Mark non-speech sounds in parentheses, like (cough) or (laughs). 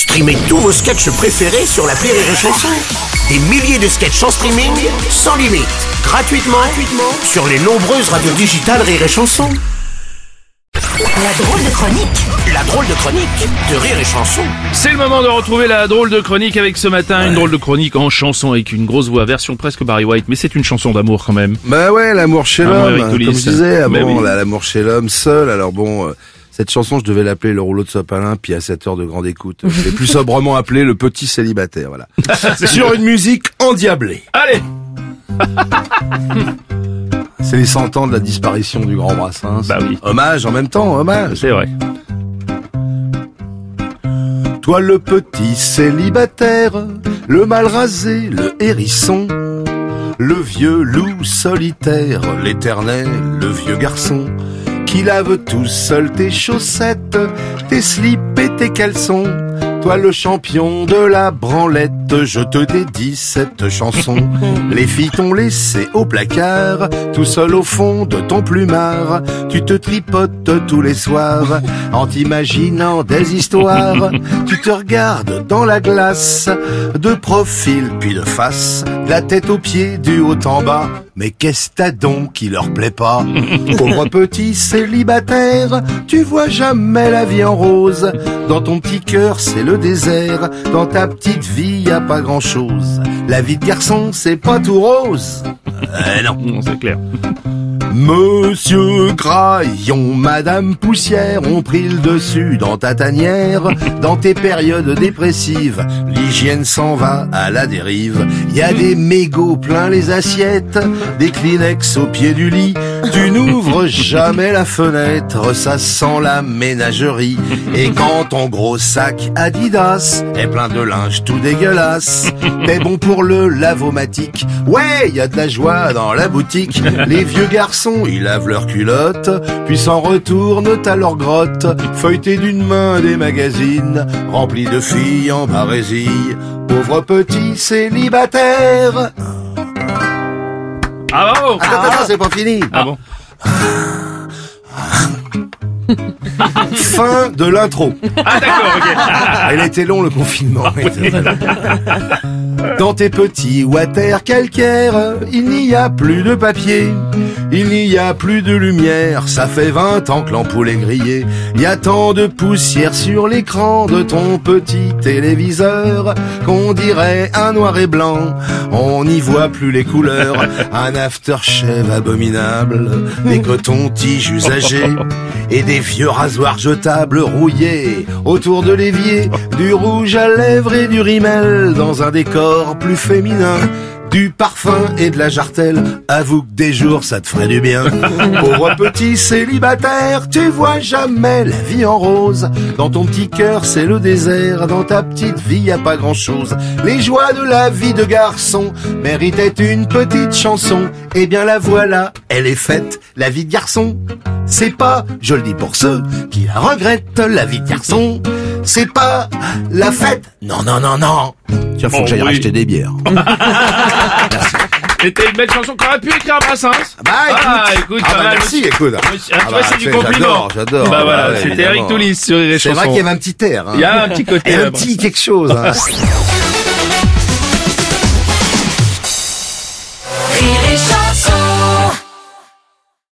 Streamez tous vos sketchs préférés sur la Rire et Chanson. Des milliers de sketchs en streaming, sans limite, gratuitement, gratuitement sur les nombreuses radios digitales Rire et Chanson. La drôle de chronique La drôle de chronique de Rire et Chanson. C'est le moment de retrouver la drôle de chronique avec ce matin une drôle de chronique en chanson avec une grosse voix, version presque Barry White, mais c'est une chanson d'amour quand même. Bah ouais, l'amour chez Amour l'homme, avec comme je disais, ah Bah bon, oui. là, l'amour chez l'homme seul, alors bon, euh, cette chanson, je devais l'appeler le rouleau de sopalin, puis à 7 heures de grande écoute. (laughs) Je l'ai plus sobrement appelé le petit célibataire, voilà. (laughs) Sur une musique endiablée. Allez (laughs) C'est les 100 ans de la disparition du grand Brassens. Bah oui. Hommage en même temps, hommage. C'est vrai. Toi le petit célibataire, le mal rasé, le hérisson, le vieux loup solitaire, l'éternel, le vieux garçon, qui lave tout seul tes chaussettes, tes slips et tes caleçons. Toi le champion de la branlette, je te dédie cette chanson. (laughs) Les filles t'ont laissé au placard, tout seul au fond de ton plumard. Tu te tripotes tous les soirs, (laughs) en t'imaginant des histoires. Tu te regardes dans la glace, de profil puis de face, de la tête aux pieds, du haut en bas. Mais qu'est-ce t'as donc qui leur plaît pas? (laughs) Pauvre petit célibataire, tu vois jamais la vie en rose. Dans ton petit cœur, c'est le désert. Dans ta petite vie, y a pas grand chose. La vie de garçon, c'est pas tout rose. Eh non. (laughs) Non, c'est clair. Monsieur Graillon, Madame Poussière ont pris le dessus dans ta tanière. Dans tes périodes dépressives, l'hygiène s'en va à la dérive. Y a des mégots plein les assiettes, des Kleenex au pied du lit. Tu n'ouvres jamais la fenêtre, ça sent la ménagerie. Et quand ton gros sac Adidas est plein de linge tout dégueulasse, t'es bon pour le lavomatique. Ouais, y a de la joie dans la boutique. Les vieux garçons, ils lavent leurs culottes, puis s'en retournent à leur grotte, feuilletés d'une main des magazines, remplis de filles en barésie. Pauvre petit célibataire. Ah bravo. Attends, attends, c'est pas fini. Ah bon Fin de l'intro. Ah d'accord, ok. Il a été long le confinement. (laughs) Dans tes petits water calcaires, il n'y a plus de papier, il n'y a plus de lumière, ça fait 20 ans que l'ampoule est grillée. Il y a tant de poussière sur l'écran de ton petit téléviseur qu'on dirait un noir et blanc. On n'y voit plus les couleurs, un aftershave abominable, des cotons-tiges usagés et des vieux rasoirs jetables rouillés autour de l'évier, du rouge à lèvres et du rimel dans un décor plus féminin. Du parfum et de la jartelle, avoue que des jours ça te ferait du bien. (laughs) Pauvre petit célibataire, tu vois jamais la vie en rose. Dans ton petit cœur c'est le désert, dans ta petite vie y a pas grand chose. Les joies de la vie de garçon méritaient une petite chanson. Eh bien la voilà, elle est faite, la vie de garçon. C'est pas, je le dis pour ceux qui la regrettent, la vie de garçon. C'est pas la fête. Non, non, non, non. Tiens, faut Oh, que j'aille oui. racheter des bières. (laughs) C'était une belle chanson qu'on aurait pu écrire à Brassens. Bah, écoute. Ah, écoute, Ah, bah, mal. merci, écoute. Ah, Ah, bah, c'est du compliment. J'adore, j'adore. Bah voilà, Ouais, c'était. Eric Toulis sur les C'est vrai chansons. qu'il y avait un petit air. hein. Il y a un petit côté. Il y a là, un petit quelque chose. hein. (laughs)